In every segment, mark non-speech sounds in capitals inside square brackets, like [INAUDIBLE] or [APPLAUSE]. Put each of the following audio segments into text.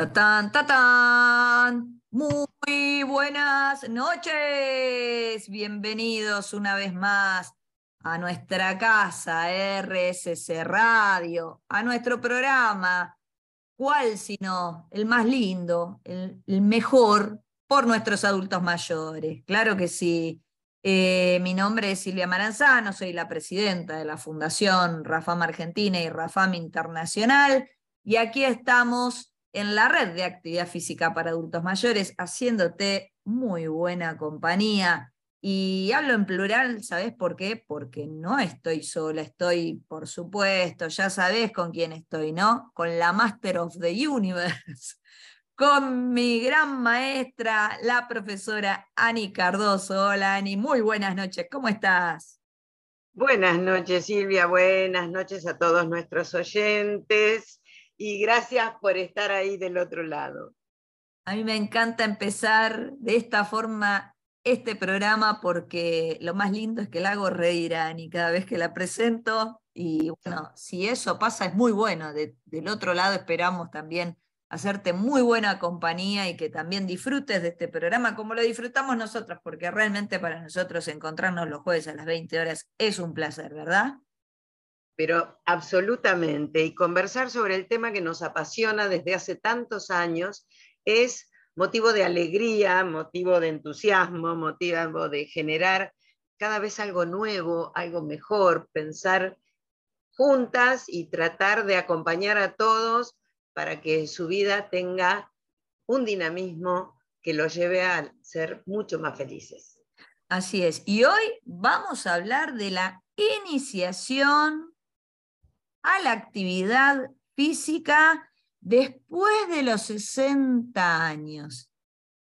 ¡Tatán, tatán! Muy buenas noches. Bienvenidos una vez más a nuestra casa RSC Radio, a nuestro programa. ¿Cuál sino el más lindo, el, mejor por nuestros adultos mayores? Claro que sí. Eh, mi nombre es Silvia Maranzano, soy la presidenta de la Fundación Rafam Argentina y Rafam Internacional, y aquí estamos en la red de actividad física para adultos mayores, haciéndote muy buena compañía. Y hablo en plural, ¿sabes por qué? Porque no estoy sola, estoy, por supuesto, ya sabes con quién estoy, ¿no? Con la Master of the Universe [LAUGHS] con mi gran maestra, la profesora Ani Cardoso. Hola Ani, muy buenas noches, ¿cómo estás? Buenas noches Silvia, buenas noches a todos nuestros oyentes y gracias por estar ahí del otro lado. A mí me encanta empezar de esta forma este programa porque lo más lindo es que la hago reír a Ani cada vez que la presento y bueno, si eso pasa es muy bueno. del otro lado esperamos también hacerte muy buena compañía y que también disfrutes de este programa como lo disfrutamos nosotros, porque realmente para nosotros encontrarnos los jueves a las 20 horas es un placer, ¿verdad? Pero absolutamente, y conversar sobre el tema que nos apasiona desde hace tantos años es motivo de alegría, motivo de entusiasmo, motivo de generar cada vez algo nuevo, algo mejor, pensar juntas y tratar de acompañar a todos para que su vida tenga un dinamismo que lo lleve a ser mucho más felices. Así es. Y hoy vamos a hablar de la iniciación a la actividad física después de los 60 años.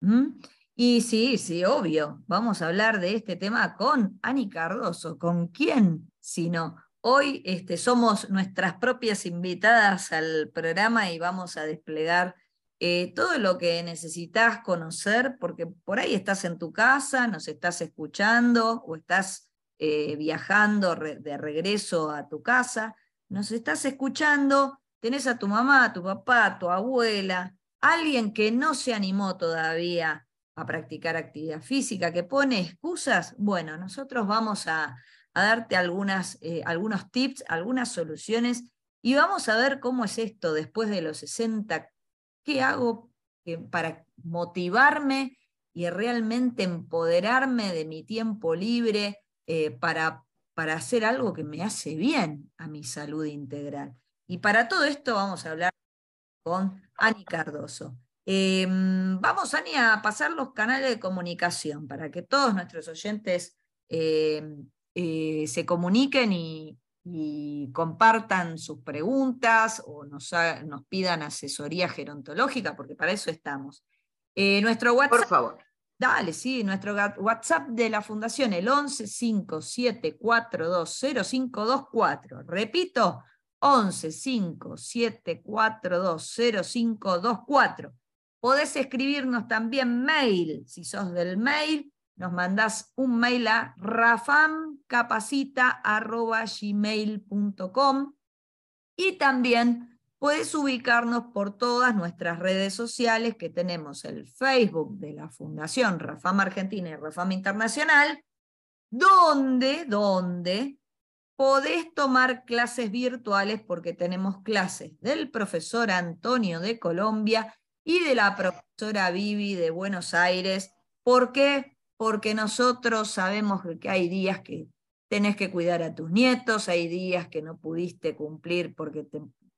¿Mm? Y sí, sí, obvio, vamos a hablar de este tema con Ani Cardoso. ¿Con quién? Si no, Hoy este, somos nuestras propias invitadas al programa y vamos a desplegar eh, todo lo que necesitas conocer, porque por ahí estás en tu casa, nos estás escuchando o estás eh, viajando de regreso a tu casa, nos estás escuchando, tenés a tu mamá, a tu papá, a tu abuela, alguien que no se animó todavía a practicar actividad física, que pone excusas, bueno, nosotros vamos a, darte algunas, eh, algunos tips, algunas soluciones y vamos a ver cómo es esto después de los 60, qué hago eh, para motivarme y realmente empoderarme de mi tiempo libre eh, para, para hacer algo que me hace bien a mi salud integral. Y para todo esto vamos a hablar con Ani Cardoso. Em, vamos, Ani, a pasar los canales de comunicación para que todos nuestros oyentes em, eh, se comuniquen y, compartan sus preguntas o nos, nos, pidan asesoría gerontológica, porque para eso estamos. Eh, nuestro WhatsApp. Por favor. Dale, sí, nuestro WhatsApp de la Fundación, el 1157420524. Repito, 1157420524. Podés escribirnos también mail, si sos del mail, nos mandás un mail a rafamcapacita.gmail.com y también puedes ubicarnos por todas nuestras redes sociales que tenemos el Facebook de la Fundación Rafam Argentina y Rafam Internacional, donde, donde podés tomar clases virtuales porque tenemos clases del profesor Antonio de Colombia y de la profesora Vivi de Buenos Aires. ¿Por qué? porque nosotros sabemos que hay días que tenés que cuidar a tus nietos, hay días que no pudiste cumplir porque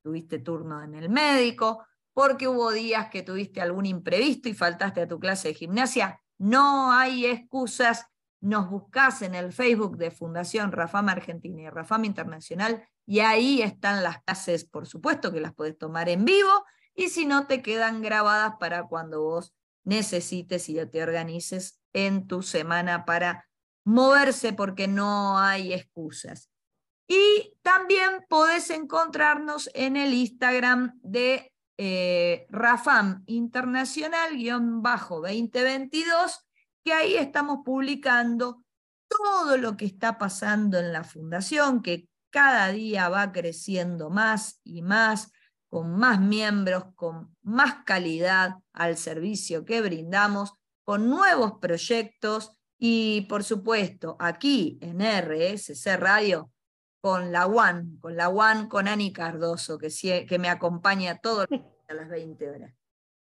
tuviste turno en el médico, porque hubo días que tuviste algún imprevisto y faltaste a tu clase de gimnasia. No hay excusas. Nos buscás en el Facebook de Fundación Rafama Argentina y Rafama Internacional y ahí están las clases, por supuesto que las podés tomar en vivo y si no te quedan grabadas para cuando vos necesites y te organices en tu semana para moverse porque no hay excusas. Y también podés encontrarnos en el Instagram de eh, Rafam Internacional-2022, que ahí estamos publicando todo lo que está pasando en la fundación, que cada día va creciendo más y más. con más miembros, con más calidad al servicio que brindamos, con nuevos proyectos y por supuesto aquí en RSC Radio con la One, con la One, con Ani Cardoso, que, que me acompaña todos a las 20 horas.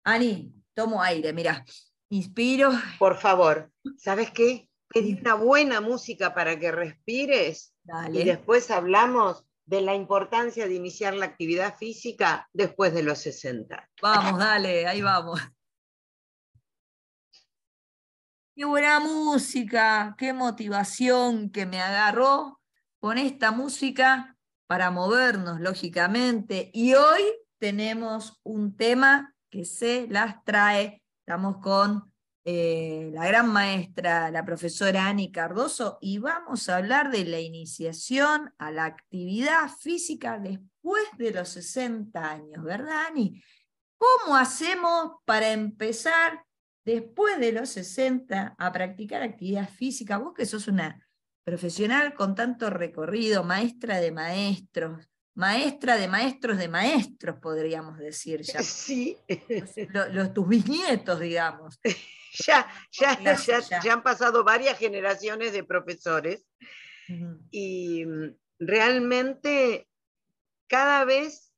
Ani, tomo aire, mira, inspiro. Por favor, ¿sabes qué? Pedí una buena música para que respires y después hablamos de la importancia de iniciar la actividad física después de los 60. Vamos, dale, ahí vamos. Qué buena música, qué motivación que me agarró con esta música para movernos, lógicamente. Y hoy tenemos un tema que se las trae. Estamos con eh, la gran maestra, la profesora Ani Cardoso, y vamos a hablar de la iniciación a la actividad física después de los 60 años, ¿verdad, Ani? ¿Cómo hacemos para empezar después de los 60 a practicar actividad física? Vos que sos una profesional con tanto recorrido, maestra de maestros, maestra de maestros de maestros, podríamos decir ya. [LAUGHS] Sí. Los, tus bisnietos, digamos. [LAUGHS] Ya, ya, ya, ya, han pasado varias generaciones de profesores y realmente cada vez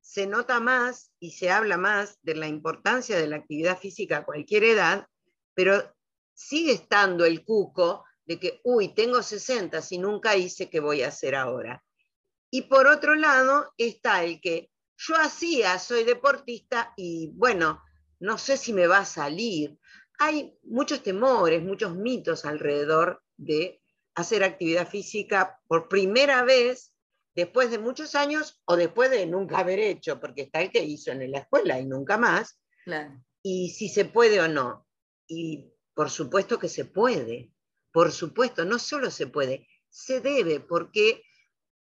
se nota más y se habla más de la importancia de la actividad física a cualquier edad, pero sigue estando el cuco de que, uy, tengo 60, si nunca hice, ¿qué voy a hacer ahora? Y por otro lado está el que yo hacía, soy deportista y bueno, no sé si me va a salir. Hay muchos temores, muchos mitos alrededor de hacer actividad física por primera vez después de muchos años o después de nunca haber hecho, porque está el que hizo en la escuela y nunca más. Y si se puede o no. Y por supuesto que se puede. Por supuesto, no solo se puede, se debe, porque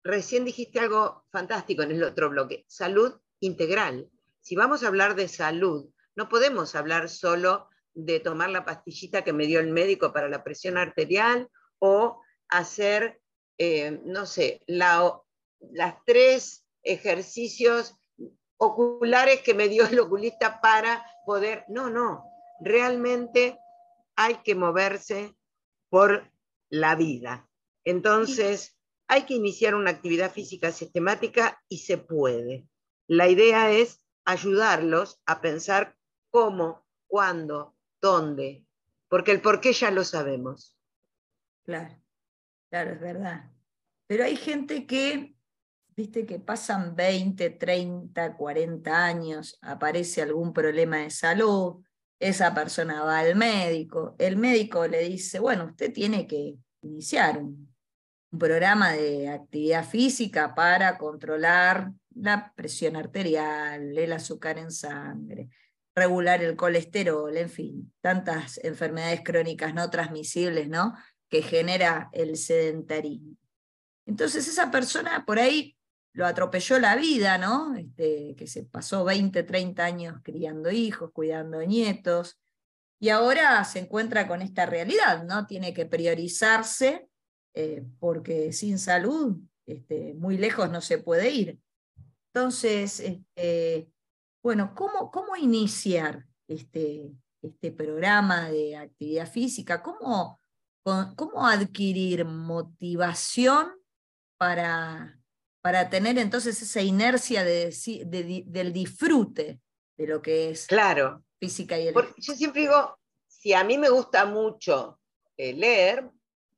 recién dijiste algo fantástico en el otro bloque, salud integral. Si vamos a hablar de salud, no podemos hablar solo de tomar la pastillita que me dio el médico para la presión arterial o hacer, eh, no sé, las tres ejercicios oculares que me dio el oculista para poder... No, no, realmente hay que moverse por la vida. Entonces, hay que iniciar una actividad física sistemática y se puede. La idea es ayudarlos a pensar cómo, cuándo, dónde, porque el por qué ya lo sabemos. Claro, claro, es verdad. Pero hay gente que, viste, que pasan 20, 30, 40 años, aparece algún problema de salud, esa persona va al médico, el médico le dice, bueno, usted tiene que iniciar un, programa de actividad física para controlar la presión arterial, el azúcar en sangre, regular el colesterol, en fin, tantas enfermedades crónicas no transmisibles, ¿no? que genera el sedentarismo. Entonces esa persona por ahí lo atropelló la vida, ¿no? Este, que se pasó 20, 30 años criando hijos, cuidando nietos, y ahora se encuentra con esta realidad, ¿no? Tiene que priorizarse eh, porque sin salud este, muy lejos no se puede ir. Entonces, este, bueno, ¿cómo, ¿cómo, iniciar este, este programa de actividad física? ¿Cómo, cómo adquirir motivación para, para tener entonces esa inercia del disfrute de lo que es claro. física y el Yo siempre digo, si a mí me gusta mucho eh, leer,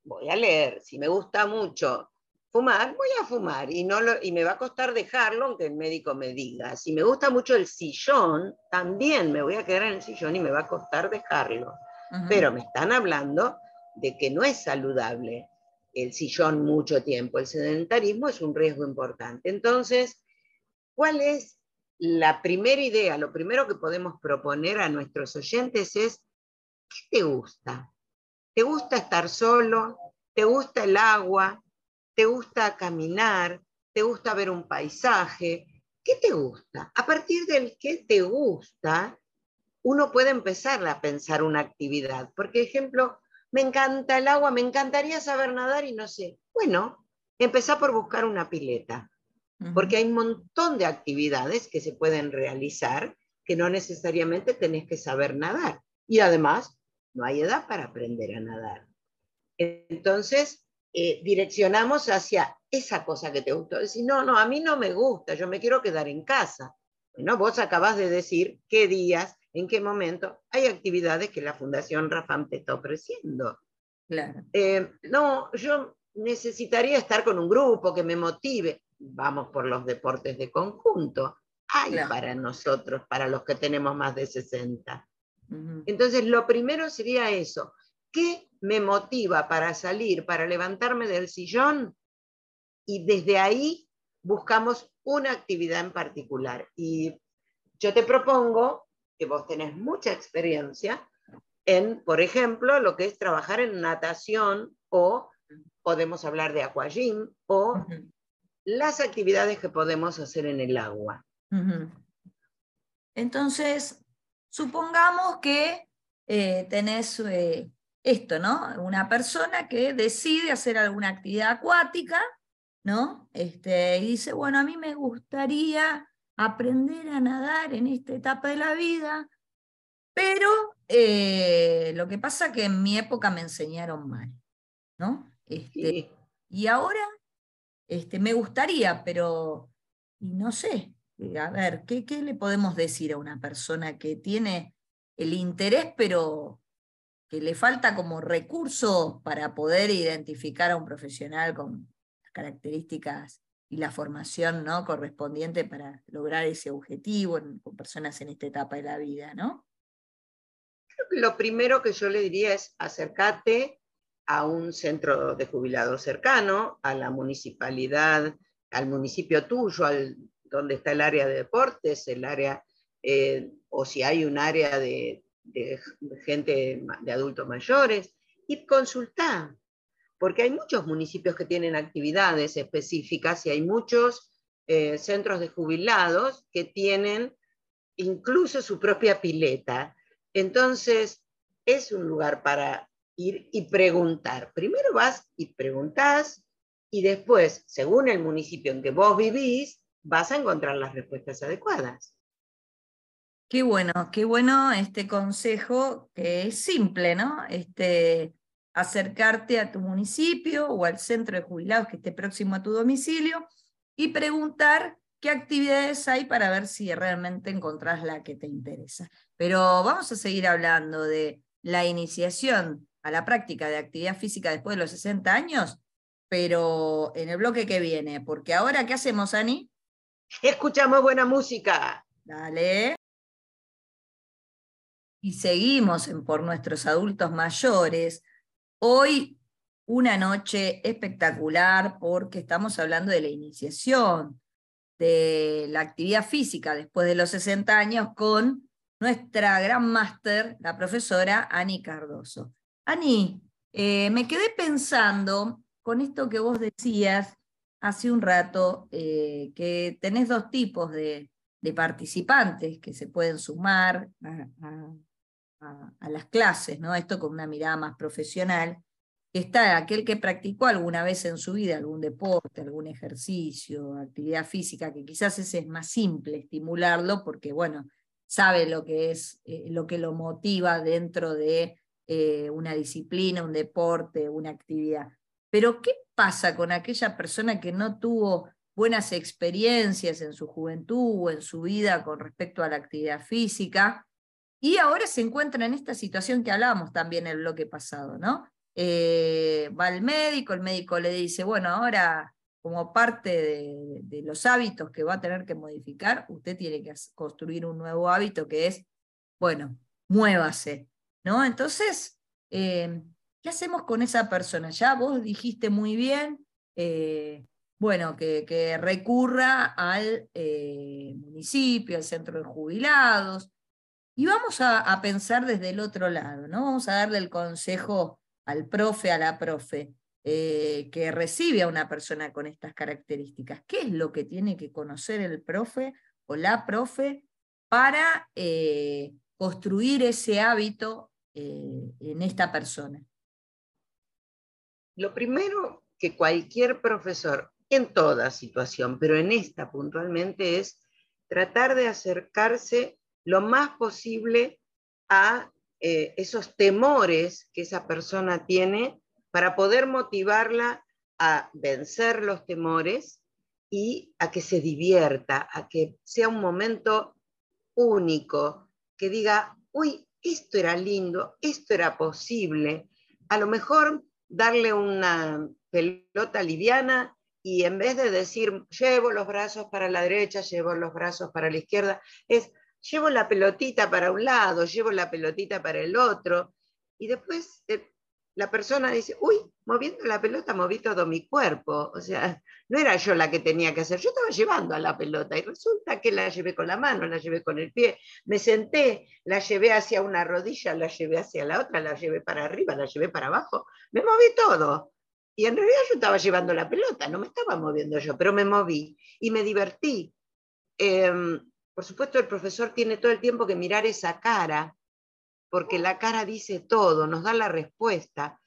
voy a leer. Si me gusta mucho fumar, voy a fumar y, no y me va a costar dejarlo aunque el médico me diga. Si me gusta mucho el sillón, también me voy a quedar en el sillón y me va a costar dejarlo. Pero me están hablando de que no es saludable el sillón mucho tiempo. El sedentarismo es un riesgo importante. Entonces, ¿cuál es la primera idea? Lo primero que podemos proponer a nuestros oyentes es, ¿qué te gusta? ¿Te gusta estar solo? ¿Te gusta el agua? ¿Te gusta caminar? ¿Te gusta ver un paisaje? ¿Qué te gusta? A partir del que te gusta, uno puede empezar a pensar una actividad. Por ejemplo, me encanta el agua, me encantaría saber nadar y no sé. Bueno, empezá por buscar una pileta. porque hay un montón de actividades que se pueden realizar que no necesariamente tenés que saber nadar. Y además, no hay edad para aprender a nadar. Entonces, eh, direccionamos hacia esa cosa que te gustó. Decir, no, no, a mí no me gusta, yo me quiero quedar en casa. Bueno, vos acabas de decir qué días, en qué momento. Hay actividades que la Fundación Rafam te está ofreciendo. Claro. Eh, no, yo necesitaría estar con un grupo que me motive. Vamos por los deportes de conjunto. Hay para nosotros, para los que tenemos más de 60. Entonces, lo primero sería eso. ¿Qué me motiva para salir, para levantarme del sillón? Y desde ahí buscamos una actividad en particular. Y yo te propongo, que vos tenés mucha experiencia, en, por ejemplo, lo que es trabajar en natación o podemos hablar de aquagym o las actividades que podemos hacer en el agua. Entonces, supongamos que eh, tenés eh, esto, ¿no? Una persona que decide hacer alguna actividad acuática, ¿no? Este, y dice, bueno, a mí me gustaría aprender a nadar en esta etapa de la vida, pero eh, lo que pasa es que en mi época me enseñaron mal, ¿no? Este, y ahora este, me gustaría, pero no sé, a ver, ¿qué, ¿qué le podemos decir a una persona que tiene el interés, pero que le falta como recurso para poder identificar a un profesional con las características y la formación ¿no? correspondiente para lograr ese objetivo con personas en esta etapa de la vida, ¿no? Lo primero que yo le diría es acércate a un centro de jubilados cercano, a la municipalidad, al municipio tuyo, al, donde está el área de deportes, el área, eh, o si hay un área de, de, gente, de adultos mayores, y consultar, porque hay muchos municipios que tienen actividades específicas y hay muchos eh, centros de jubilados que tienen incluso su propia pileta. Entonces, es un lugar para ir y preguntar. Primero vas y preguntas y después, según el municipio en que vos vivís, vas a encontrar las respuestas adecuadas. Qué bueno, qué bueno este consejo que es simple, ¿no? Este, acercarte a tu municipio o al centro de jubilados que esté próximo a tu domicilio y preguntar qué actividades hay para ver si realmente encontrás la que te interesa. Pero vamos a seguir hablando de la iniciación a la práctica de actividad física después de los 60 años, pero en el bloque que viene, porque ahora, ¿qué hacemos, Ani? Escuchamos buena música. Dale y seguimos en por nuestros adultos mayores. Hoy una noche espectacular porque estamos hablando de la iniciación de la actividad física después de los 60 años con nuestra gran máster, la profesora Ani Cardoso. Ani, eh, me quedé pensando con esto que vos decías hace un rato, eh, que tenés dos tipos de, participantes que se pueden sumar las clases, ¿no? Esto con una mirada más profesional. Está aquel que practicó alguna vez en su vida algún deporte, algún ejercicio, actividad física, que quizás ese es más simple estimularlo porque, bueno, sabe lo que es, eh, lo que lo motiva dentro de eh, una disciplina, un deporte, una actividad. Pero, ¿qué pasa con aquella persona que no tuvo buenas experiencias en su juventud o en su vida con respecto a la actividad física y ahora se encuentra en esta situación que hablábamos también en el bloque pasado, ¿no? Eh, va al médico, el médico le dice, bueno, ahora como parte de, los hábitos que va a tener que modificar, usted tiene que construir un nuevo hábito que es, bueno, muévase, ¿no? Entonces, eh, ¿qué hacemos con esa persona? Ya vos dijiste muy bien, eh, bueno, que, que, recurra al municipio, al centro de jubilados, y vamos a, pensar desde el otro lado, ¿no? Vamos a darle el consejo al profe, a la profe, eh, que recibe a una persona con estas características. ¿Qué es lo que tiene que conocer el profe o la profe para eh, construir ese hábito eh, en esta persona? Lo primero que cualquier profesor en toda situación, pero en esta puntualmente es tratar de acercarse lo más posible a eh, esos temores que esa persona tiene para poder motivarla a vencer los temores y a que se divierta, a que sea un momento único, que diga, uy, esto era lindo, esto era posible. A lo mejor darle una pelota liviana y en vez de decir, llevo los brazos para la derecha, llevo los brazos para la izquierda, es, llevo la pelotita para un lado, llevo la pelotita para el otro. Y después eh, la persona dice, uy, moviendo la pelota moví todo mi cuerpo. O sea, no era yo la que tenía que hacer, yo estaba llevando a la pelota y resulta que la llevé con la mano, la llevé con el pie, me senté, la llevé hacia una rodilla, la llevé hacia la otra, la llevé para arriba, la llevé para abajo, me moví todo. Y en realidad yo estaba llevando la pelota, no me estaba moviendo yo, pero me moví y me divertí. Em, por supuesto, el profesor tiene todo el tiempo que mirar esa cara porque la cara dice todo, nos da la respuesta.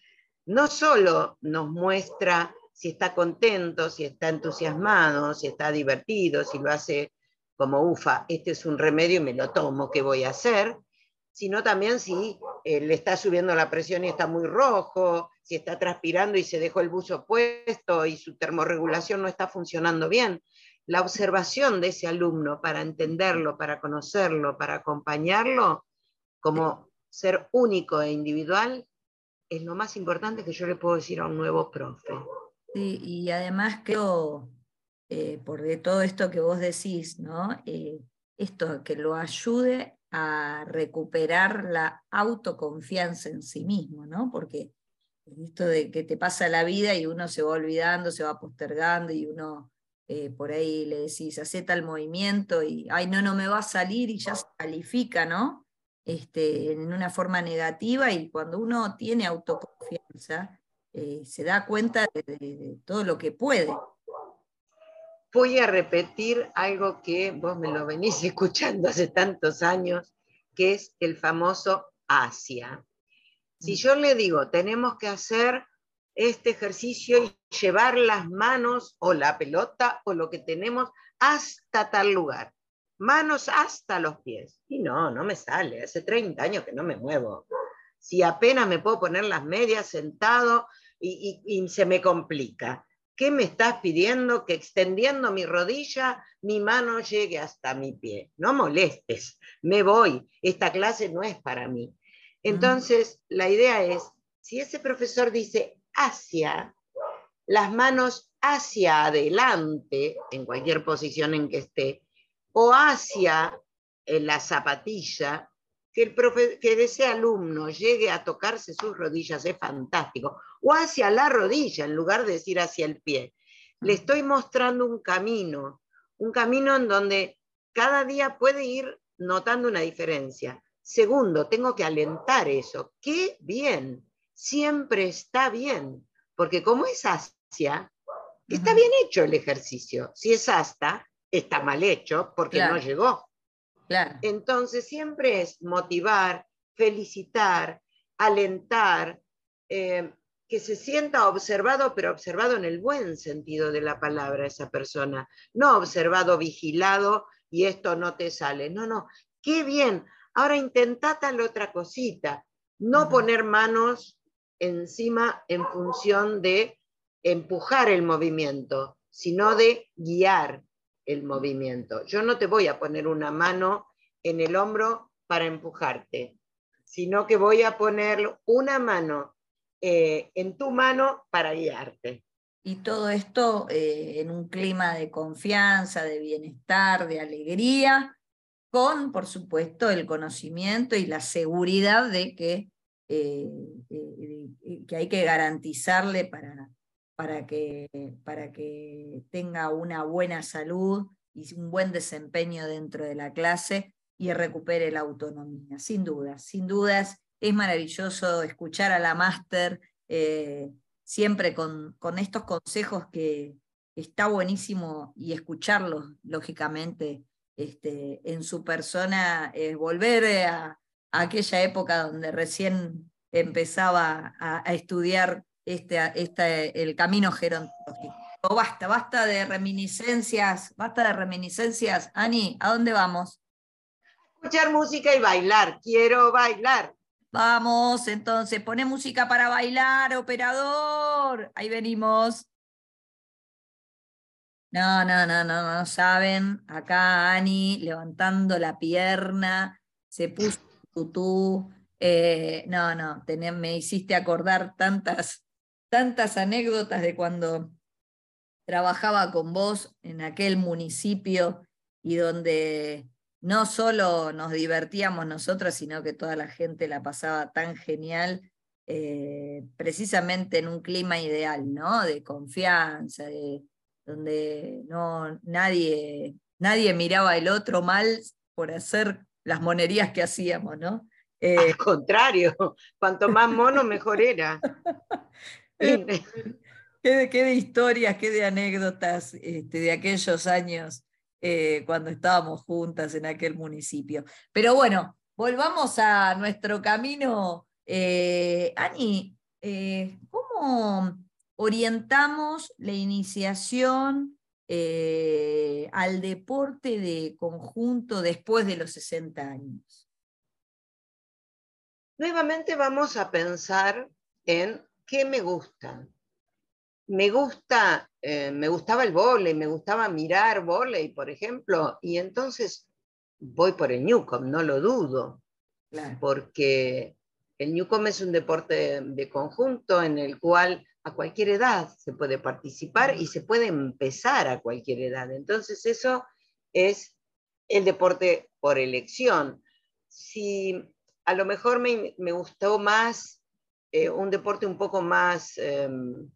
No solo nos muestra si está contento, si está entusiasmado, si está divertido, si lo hace como ufa, este es un remedio y me lo tomo, ¿qué voy a hacer? Sino también si eh, le está subiendo la presión y está muy rojo, si está transpirando y se dejó el buzo puesto y su termorregulación no está funcionando bien. La observación de ese alumno para entenderlo, para conocerlo, para acompañarlo, como ser único e individual es lo más importante que yo le puedo decir a un nuevo profe. Sí, y además creo, eh, por de todo esto que vos decís, ¿no? Eh, esto que lo ayude a recuperar la autoconfianza en sí mismo, ¿no? Porque esto de que te pasa la vida y uno se va olvidando, se va postergando y uno eh, por ahí le decís, hace tal movimiento y, ay, no, no me va a salir y ya se califica, ¿no? Este, en una forma negativa y cuando uno tiene autoconfianza, eh, se da cuenta de, todo lo que puede. Voy a repetir algo que vos me lo venís [LAUGHS] escuchando hace tantos años, que es el famoso Asia. Si mm. yo le digo, tenemos que hacer este ejercicio y llevar las manos o la pelota o lo que tenemos hasta tal lugar manos hasta los pies. Y no, no me sale, hace 30 años que no me muevo. Si apenas me puedo poner las medias sentado y, se me complica. ¿Qué me estás pidiendo? Que extendiendo mi rodilla, mi mano llegue hasta mi pie. No molestes, me voy. Esta clase no es para mí. Entonces, la idea es, si ese profesor dice hacia, las manos hacia adelante, en cualquier posición en que esté, o hacia la zapatilla, que, el que ese alumno llegue a tocarse sus rodillas es fantástico, o hacia la rodilla en lugar de decir hacia el pie. Le estoy mostrando un camino, un camino en donde cada día puede ir notando una diferencia. Segundo, tengo que alentar eso. Qué bien, siempre está bien, porque como es hacia, está bien hecho el ejercicio. Si es hasta, está mal hecho porque no llegó. Entonces siempre es motivar, felicitar, alentar, eh, que se sienta observado, pero observado en el buen sentido de la palabra esa persona, no observado, vigilado y esto no te sale. No, no, qué bien. Ahora intenta tal otra cosita, no poner manos encima en función de empujar el movimiento, sino de guiar, el movimiento. Yo no te voy a poner una mano en el hombro para empujarte, sino que voy a poner una mano eh, en tu mano para guiarte. Y todo esto eh, en un clima de confianza, de bienestar, de alegría, con, por supuesto, el conocimiento y la seguridad de que, eh, que hay que garantizarle para, para que, para que tenga una buena salud y un buen desempeño dentro de la clase y recupere la autonomía. Sin dudas, sin dudas, es maravilloso escuchar a la máster eh, siempre con, con, estos consejos que está buenísimo y escucharlos, lógicamente, este, en su persona, volver a, aquella época donde recién empezaba a, a estudiar este, este, el camino gerontológico. basta, basta de reminiscencias, basta de reminiscencias. Ani, ¿a dónde vamos? Escuchar música y bailar, quiero bailar. Vamos, entonces, pone música para bailar, operador. Ahí venimos. No, no, no, no, no saben. Acá Ani levantando la pierna, se puso tutú. Eh, no, no, me hiciste acordar tantas, tantas anécdotas de cuando trabajaba con vos en aquel municipio y donde no solo nos divertíamos nosotros, sino que toda la gente la pasaba tan genial, eh, precisamente en un clima ideal, ¿no? De confianza, donde no, nadie, nadie miraba al otro mal por hacer las monerías que hacíamos, ¿no? [LAUGHS] Eh, Al contrario, cuanto más mono, mejor era. [LAUGHS] [LAUGHS] qué, de, historias, qué de anécdotas este, de aquellos años eh, cuando estábamos juntas en aquel municipio. Pero bueno, volvamos a nuestro camino. Eh, Ani, eh, ¿cómo orientamos la iniciación al deporte de conjunto después de los 60 años? Nuevamente vamos a pensar en qué me gusta me gusta, eh, me gustaba el volei, me gustaba mirar volei, por ejemplo, y entonces voy por el Newcom, no lo dudo, porque el Newcom es un deporte de conjunto en el cual a cualquier edad se puede participar y se puede empezar a cualquier edad. Entonces eso es el deporte por elección. Si a lo mejor me, gustó más eh, un deporte un poco más... Em,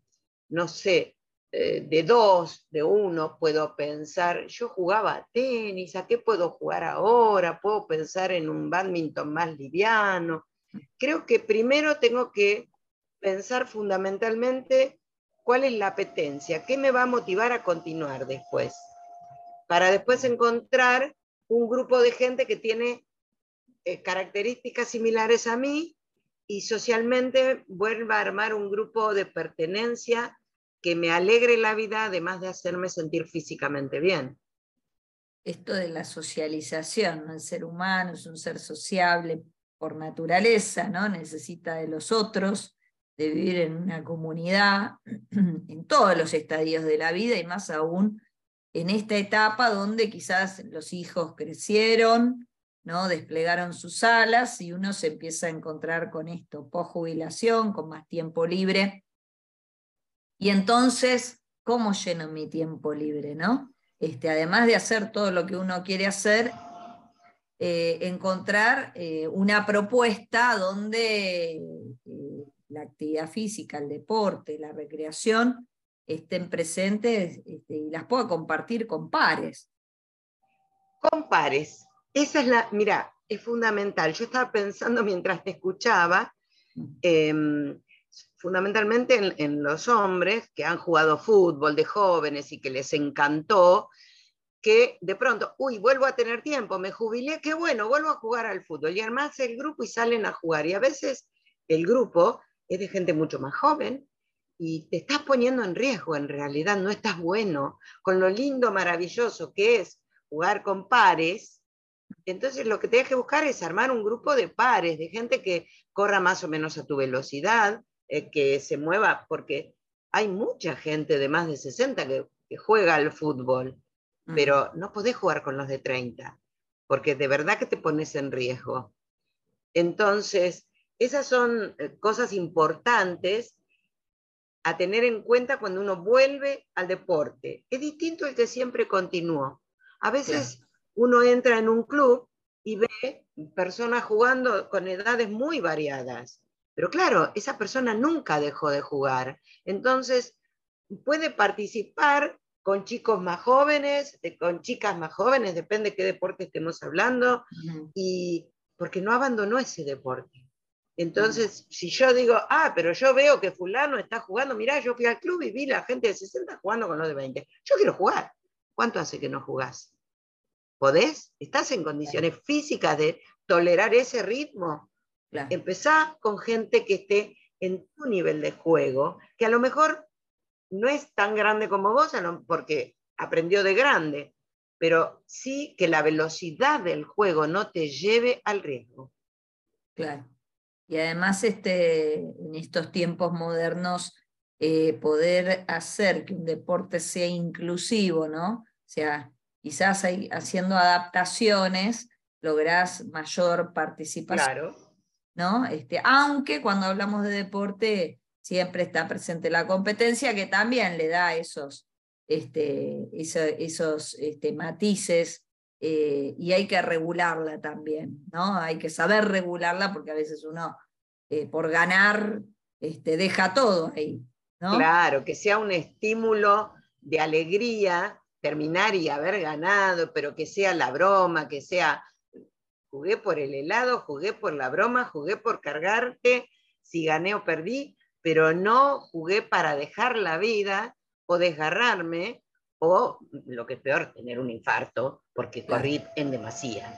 no sé, eh, de dos, de uno, puedo pensar, yo jugaba tenis, ¿a qué puedo jugar ahora? Puedo pensar en un badminton más liviano. Creo que primero tengo que pensar fundamentalmente cuál es la apetencia, qué me va a motivar a continuar después, para después encontrar un grupo de gente que tiene eh, características similares a mí y socialmente vuelva a armar un grupo de pertenencia que me alegre la vida, además de hacerme sentir físicamente bien. Esto de la socialización, el ser humano es un ser sociable por naturaleza, ¿no? necesita de los otros, de vivir en una comunidad, [CLEARS THROAT] en todos los estadios de la vida y más aún en esta etapa donde quizás los hijos crecieron, ¿no? desplegaron sus alas y uno se empieza a encontrar con esto, post jubilación, con más tiempo libre. Y entonces, ¿cómo lleno mi tiempo libre? ¿no? Este, además de hacer todo lo que uno quiere hacer, eh, encontrar eh, una propuesta donde la actividad física, el deporte, la recreación estén presentes este, y las pueda compartir con pares. Con pares, esa es la, mira, es fundamental. Yo estaba pensando mientras te escuchaba, em, fundamentalmente en, los hombres que han jugado fútbol de jóvenes y que les encantó, que de pronto, uy, vuelvo a tener tiempo, me jubilé, qué bueno, vuelvo a jugar al fútbol. Y además el grupo y salen a jugar. Y a veces el grupo es de gente mucho más joven y te estás poniendo en riesgo en realidad, no estás bueno. Con lo lindo, maravilloso que es jugar con pares, entonces lo que tienes que buscar es armar un grupo de pares, de gente que corra más o menos a tu velocidad, eh, que se mueva, porque hay mucha gente de más de 60 que, juega al fútbol, pero no podés jugar con los de 30, porque de verdad que te pones en riesgo. Entonces, esas son eh, cosas importantes a tener en cuenta cuando uno vuelve al deporte. Es distinto el que siempre continuó. A veces uno entra en un club y ve personas jugando con edades muy variadas. Pero claro, esa persona nunca dejó de jugar. Entonces, puede participar con chicos más jóvenes, eh, con chicas más jóvenes, depende de qué deporte estemos hablando, y porque no abandonó ese deporte. Entonces, si yo digo, ah, pero yo veo que fulano está jugando, mirá, yo fui al club y vi la gente de 60 jugando con los de 20. Yo quiero jugar. ¿Cuánto hace que no jugás? ¿Podés? ¿Estás en condiciones físicas de tolerar ese ritmo? Empezá con gente que esté en tu nivel de juego, que a lo mejor no es tan grande como vos, porque aprendió de grande, pero sí que la velocidad del juego no te lleve al riesgo. Claro. Y además este, en estos tiempos modernos, eh, poder hacer que un deporte sea inclusivo, ¿no? O sea, quizás haciendo adaptaciones lográs mayor participación. Claro. ¿no? Este, aunque cuando hablamos de deporte siempre está presente la competencia que también le da esos, este, esos, este, matices eh, y hay que regularla también, ¿no? Hay que saber regularla porque a veces uno eh, por ganar este, deja todo ahí. Claro, que sea un estímulo de alegría terminar y haber ganado, pero que sea la broma, que sea jugué por el helado, jugué por la broma, jugué por cargarte, si gané o perdí, pero no jugué para dejar la vida o desgarrarme o, lo que es peor, tener un infarto porque corrí en demasía.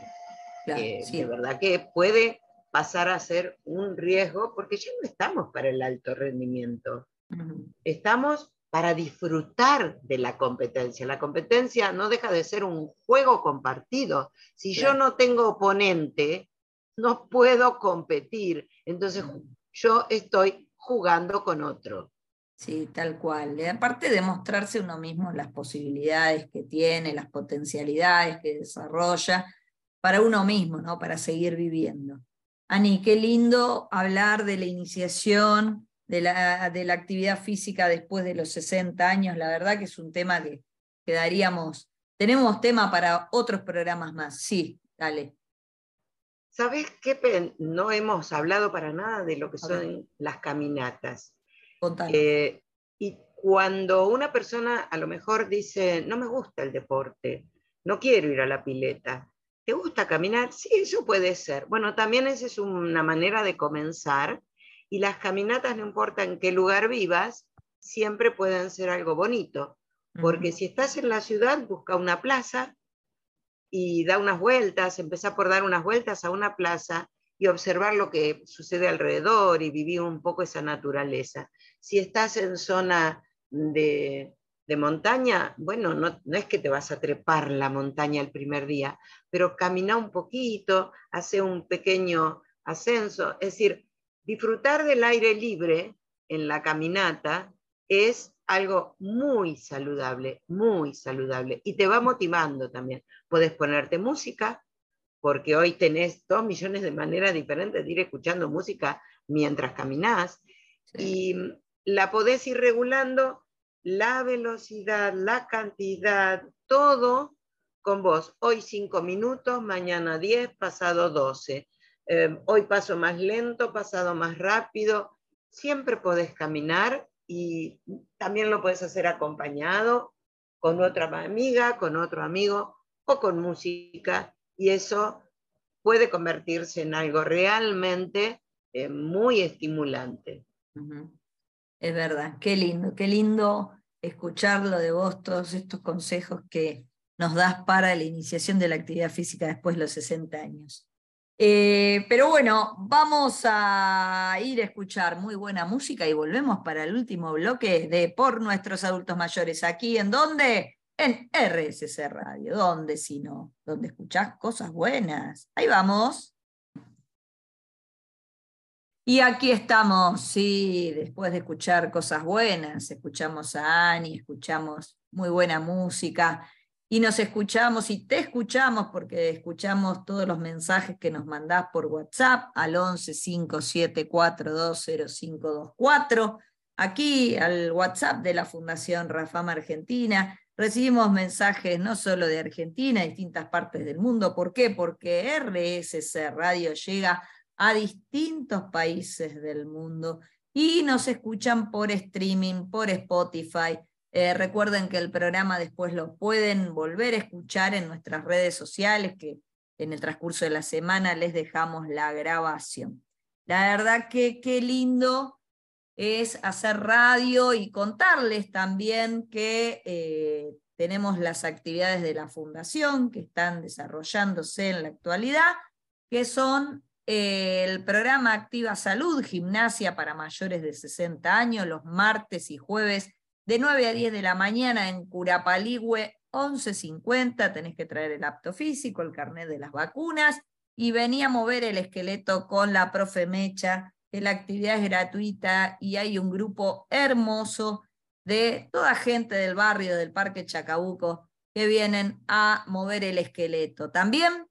Eh, de verdad que puede pasar a ser un riesgo porque ya no estamos para el alto rendimiento. Estamos para disfrutar de la competencia. La competencia no deja de ser un juego compartido. Si yo no tengo oponente, no puedo competir. Entonces yo estoy jugando con otro. Sí, tal cual. aparte de mostrarse uno mismo las posibilidades que tiene, las potencialidades que desarrolla para uno mismo, ¿no? Para seguir viviendo. Ani, qué lindo hablar de la iniciación de la, de la actividad física después de los 60 años, la verdad que es un tema que quedaríamos, tenemos tema para otros programas más, sí, dale. ¿Sabes qué? No hemos hablado para nada de lo que son las caminatas. Eh, y cuando una persona a lo mejor dice, no me gusta el deporte, no quiero ir a la pileta, ¿te gusta caminar? Sí, eso puede ser. Bueno, también esa es una manera de comenzar y las caminatas, no importa en qué lugar vivas, siempre pueden ser algo bonito. Porque si estás en la ciudad, busca una plaza y da unas vueltas, empezá por dar unas vueltas a una plaza y observar lo que sucede alrededor y vivir un poco esa naturaleza. Si estás en zona de, montaña, bueno, no, no, es que te vas a trepar la montaña el primer día, pero camina un poquito, hace un pequeño ascenso, es decir, disfrutar del aire libre en la caminata es algo muy saludable, muy saludable. Y te va motivando también. Puedes ponerte música, porque hoy tenés dos millones de maneras diferentes de ir escuchando música mientras caminás. Y la podés ir regulando la velocidad, la cantidad, todo con vos. Hoy cinco minutos, mañana diez, pasado doce. Em, hoy paso más lento, pasado más rápido. Siempre podés caminar y también lo puedes hacer acompañado con otra amiga, con otro amigo o con música y eso puede convertirse en algo realmente eh, muy estimulante. Es verdad, qué lindo, qué lindo escucharlo de vos, todos estos consejos que nos das para la iniciación de la actividad física después de los 60 años. Eh, pero bueno, vamos a ir a escuchar muy buena música y volvemos para el último bloque de Por nuestros adultos mayores. ¿Aquí en dónde? En RSC Radio. ¿Dónde si no? Donde escuchás cosas buenas. Ahí vamos. Y aquí estamos, sí, después de escuchar cosas buenas, escuchamos a Ani, escuchamos muy buena música y nos escuchamos y te escuchamos porque escuchamos todos los mensajes que nos mandás por WhatsApp al 11 57420524. Aquí al WhatsApp de la Fundación Rafama Argentina recibimos mensajes no solo de Argentina, distintas partes del mundo. ¿Por qué? Porque RSC Radio llega a distintos países del mundo y nos escuchan por streaming, por Spotify, eh, recuerden que el programa después lo pueden volver a escuchar en nuestras redes sociales, que en el transcurso de la semana les dejamos la grabación. La verdad que qué lindo es hacer radio y contarles también que eh, tenemos las actividades de la fundación que están desarrollándose en la actualidad, que son el programa Activa Salud, gimnasia para mayores de 60 años, los martes y jueves de 9 a 10 de la mañana en Curapaligüe 11.50, tenés que traer el apto físico, el carnet de las vacunas, y venía a mover el esqueleto con la profe Mecha, la actividad es gratuita y hay un grupo hermoso de toda gente del barrio del Parque Chacabuco que vienen a mover el esqueleto. También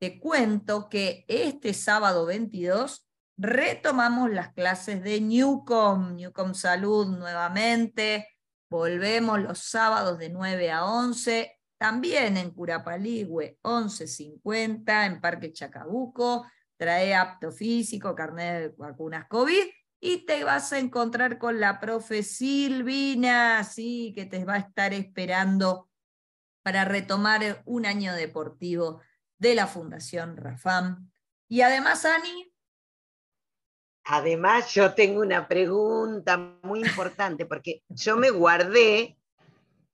te cuento que este sábado 22 retomamos las clases de Newcom, Newcom Salud nuevamente, volvemos los sábados de 9 a 11, también en Curapaligüe 11.50, en Parque Chacabuco, trae apto físico, carnet de vacunas COVID, y te vas a encontrar con la profe Silvina, que te va a estar esperando para retomar un año deportivo de la Fundación Rafam. Y además, Ani, Además, yo tengo una pregunta muy importante, porque yo me guardé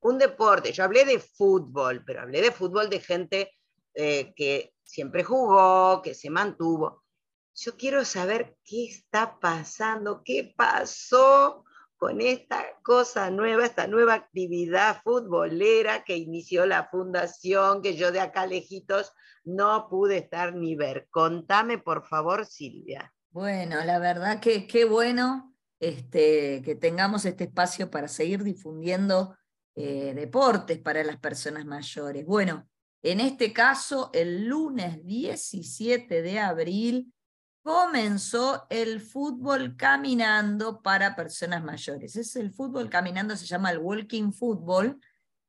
un deporte, yo hablé de fútbol, pero hablé de fútbol de gente eh, que siempre jugó, que se mantuvo. Yo quiero saber qué está pasando, qué pasó con esta cosa nueva, esta nueva actividad futbolera que inició la fundación, que yo de acá lejitos no pude estar ni ver. Contame, por favor, Silvia. Bueno, la verdad que qué bueno este, que tengamos este espacio para seguir difundiendo eh, deportes para las personas mayores. Bueno, en este caso, el lunes 17 de abril comenzó el fútbol caminando para personas mayores. Es el fútbol caminando, se llama el walking football,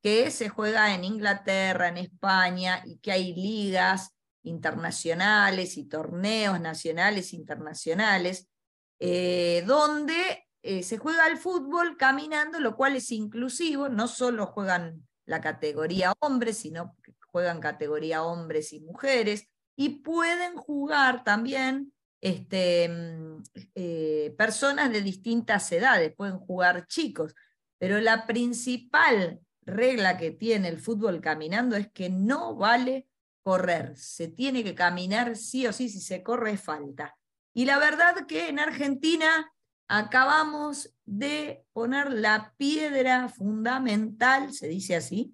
que se juega en Inglaterra, en España, y que hay ligas internacionales y torneos nacionales internacionales, eh, donde eh, se juega el fútbol caminando, lo cual es inclusivo, no solo juegan la categoría hombres, sino que juegan categoría hombres y mujeres, y pueden jugar también este, mm, eh, personas de distintas edades, pueden jugar chicos, pero la principal regla que tiene el fútbol caminando es que no vale correr, se tiene que caminar sí o sí, si se corre es falta. Y la verdad que en Argentina acabamos de poner la piedra fundamental, se dice así.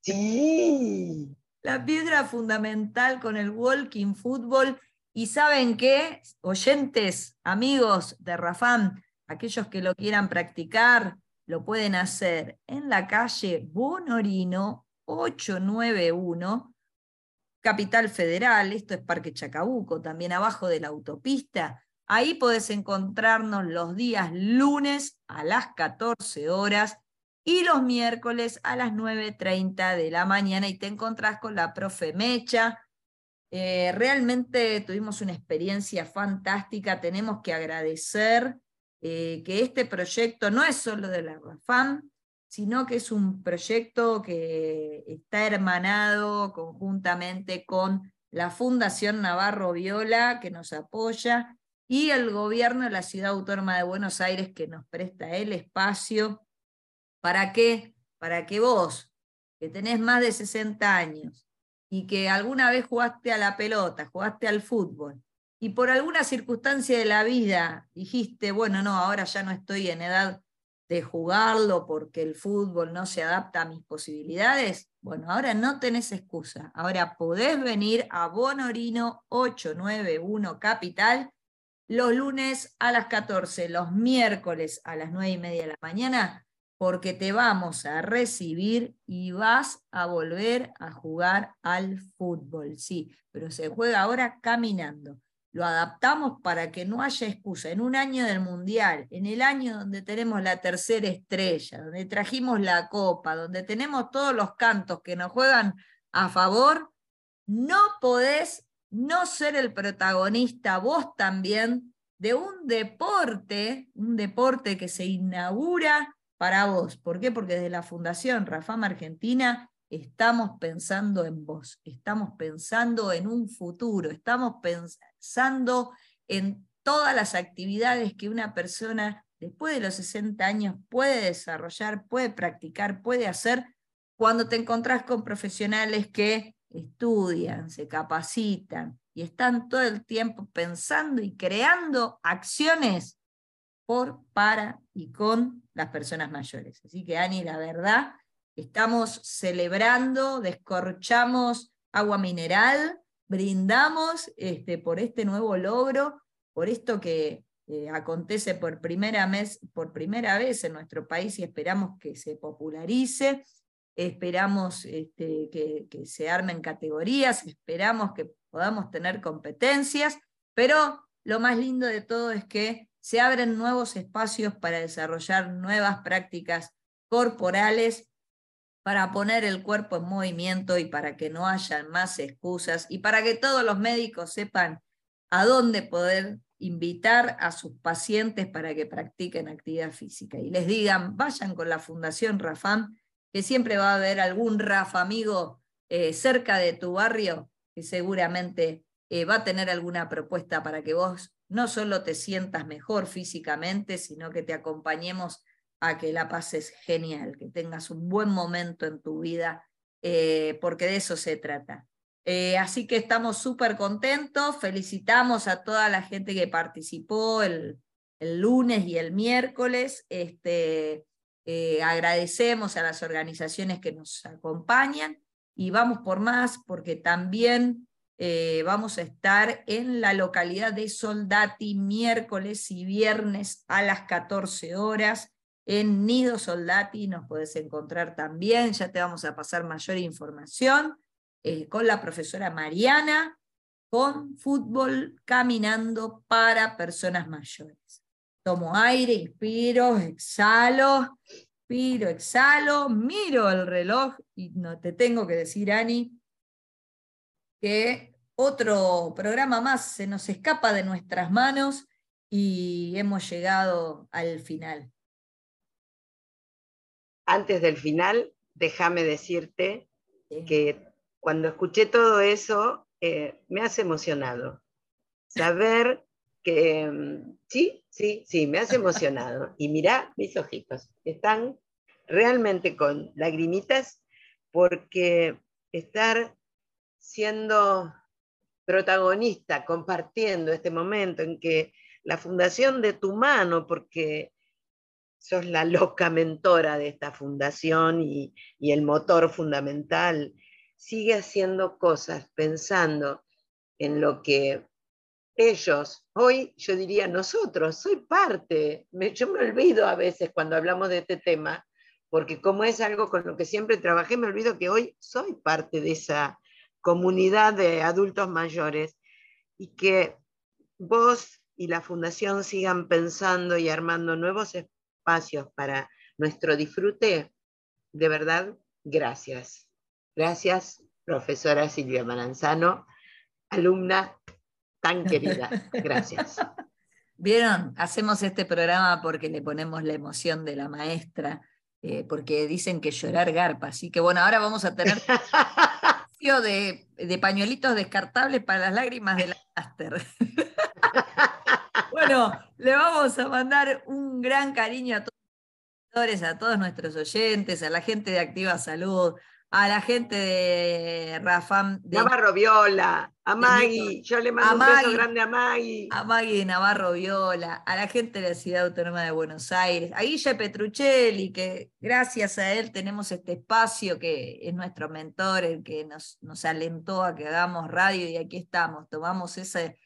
Sí. La piedra fundamental con el walking football. Y saben qué, oyentes, amigos de Rafam, aquellos que lo quieran practicar, lo pueden hacer en la calle Bonorino 891 Capital Federal, esto es Parque Chacabuco, también abajo de la autopista. Ahí podés encontrarnos los días lunes a las 14 horas y los miércoles a las 9.30 de la mañana y te encontrás con la profe Mecha. Eh, realmente tuvimos una experiencia fantástica, tenemos que agradecer eh, que este proyecto no es solo de la RAFAM, sino que es un proyecto que está hermanado conjuntamente con la Fundación Navarro Viola, que nos apoya, y el gobierno de la Ciudad Autónoma de Buenos Aires, que nos presta el espacio. ¿Para qué? Para que vos, que tenés más de 60 años y que alguna vez jugaste a la pelota, jugaste al fútbol, y por alguna circunstancia de la vida dijiste, bueno, no, ahora ya no estoy en edad de jugarlo porque el fútbol no se adapta a mis posibilidades, bueno, ahora no tenés excusa. Ahora podés venir a Bonorino 891 Capital los lunes a las 14, los miércoles a las 9 y media de la mañana, porque te vamos a recibir y vas a volver a jugar al fútbol. Sí, pero se juega ahora caminando lo adaptamos para que no haya excusa. En un año del Mundial, en el año donde tenemos la tercera estrella, donde trajimos la copa, donde tenemos todos los cantos que nos juegan a favor, no podés no ser el protagonista vos también de un deporte, un deporte que se inaugura para vos. ¿Por qué? Porque desde la Fundación Rafama Argentina estamos pensando en vos, estamos pensando en un futuro, estamos pensando en todas las actividades que una persona después de los 60 años puede desarrollar, puede practicar, puede hacer cuando te encontrás con profesionales que estudian, se capacitan y están todo el tiempo pensando y creando acciones por, para y con las personas mayores. Así que, Ani, la verdad, estamos celebrando, descorchamos agua mineral, brindamos este, por este nuevo logro, por esto que eh, acontece por primera, mes, por primera vez en nuestro país y esperamos que se popularice, esperamos este, que, que se armen categorías, esperamos que podamos tener competencias, pero lo más lindo de todo es que se abren nuevos espacios para desarrollar nuevas prácticas corporales, para poner el cuerpo en movimiento y para que no haya más excusas y para que todos los médicos sepan a dónde poder invitar a sus pacientes para que practiquen actividad física. Y les digan, vayan con la Fundación Rafam, que siempre va a haber algún Rafa amigo eh, cerca de tu barrio que seguramente eh, va a tener alguna propuesta para que vos no solo te sientas mejor físicamente, sino que te acompañemos a que la pases genial, que tengas un buen momento en tu vida, eh, porque de eso se trata. Eh, así que estamos súper contentos, felicitamos a toda la gente que participó el, el lunes y el miércoles, este, eh, agradecemos a las organizaciones que nos acompañan y vamos por más porque también eh, vamos a estar en la localidad de Soldati miércoles y viernes a las 14 horas. En Nido Soldati nos puedes encontrar también, ya te vamos a pasar mayor información. Eh, con la profesora Mariana, con fútbol caminando para personas mayores. Tomo aire, inspiro, exhalo, inspiro, exhalo, miro el reloj y no te tengo que decir, Ani, que otro programa más se nos escapa de nuestras manos y hemos llegado al final. Antes del final, déjame decirte que cuando escuché todo eso, eh, me hace emocionado. Saber [LAUGHS] que, mm, sí, sí, sí, me hace emocionado. Y mira mis ojitos, están realmente con lagrimitas porque estar siendo protagonista, compartiendo este momento en que la fundación de tu mano, porque sos la loca mentora de esta fundación y, y el motor fundamental, sigue haciendo cosas pensando en lo que ellos, hoy yo diría nosotros, soy parte, yo me olvido a veces cuando hablamos de este tema, porque como es algo con lo que siempre trabajé, me olvido que hoy soy parte de esa comunidad de adultos mayores y que vos y la fundación sigan pensando y armando nuevos espacios para nuestro disfrute, de verdad, gracias. Gracias, profesora Silvia Maranzano, alumna tan querida. Gracias. [LAUGHS] Vieron, hacemos este programa porque le ponemos la emoción de la maestra, eh, porque dicen que llorar garpa. Así que bueno, ahora vamos a tener [LAUGHS] de, de pañuelitos descartables para las lágrimas de la [LAUGHS] bueno, le vamos a mandar un gran cariño a todos, a todos nuestros oyentes, a la gente de Activa Salud, a la gente de Rafam. De, Navarro Viola, a Maggie, yo le mando un beso grande a Maggie. A Maggie Navarro Viola, a la gente de la Ciudad Autónoma de Buenos Aires, a Guille Petruccelli, que gracias a él tenemos este espacio que es nuestro mentor, el que nos, nos alentó a que hagamos radio y aquí estamos, tomamos ese,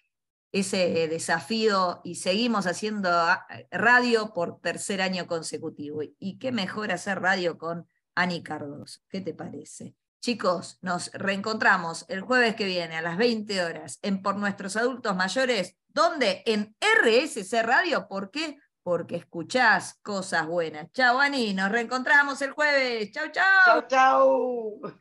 ese desafío y seguimos haciendo ah, radio por tercer año consecutivo. Y qué mejor hacer radio con Ani Cardoso. ¿Qué te parece? Chicos, nos reencontramos el jueves que viene a las 20 horas en Por Nuestros Adultos Mayores. ¿Dónde? En RSC Radio. ¿Por qué? Porque escuchás cosas buenas. Chao, Ani. Nos reencontramos el jueves. Chau, chau. Chau, chau.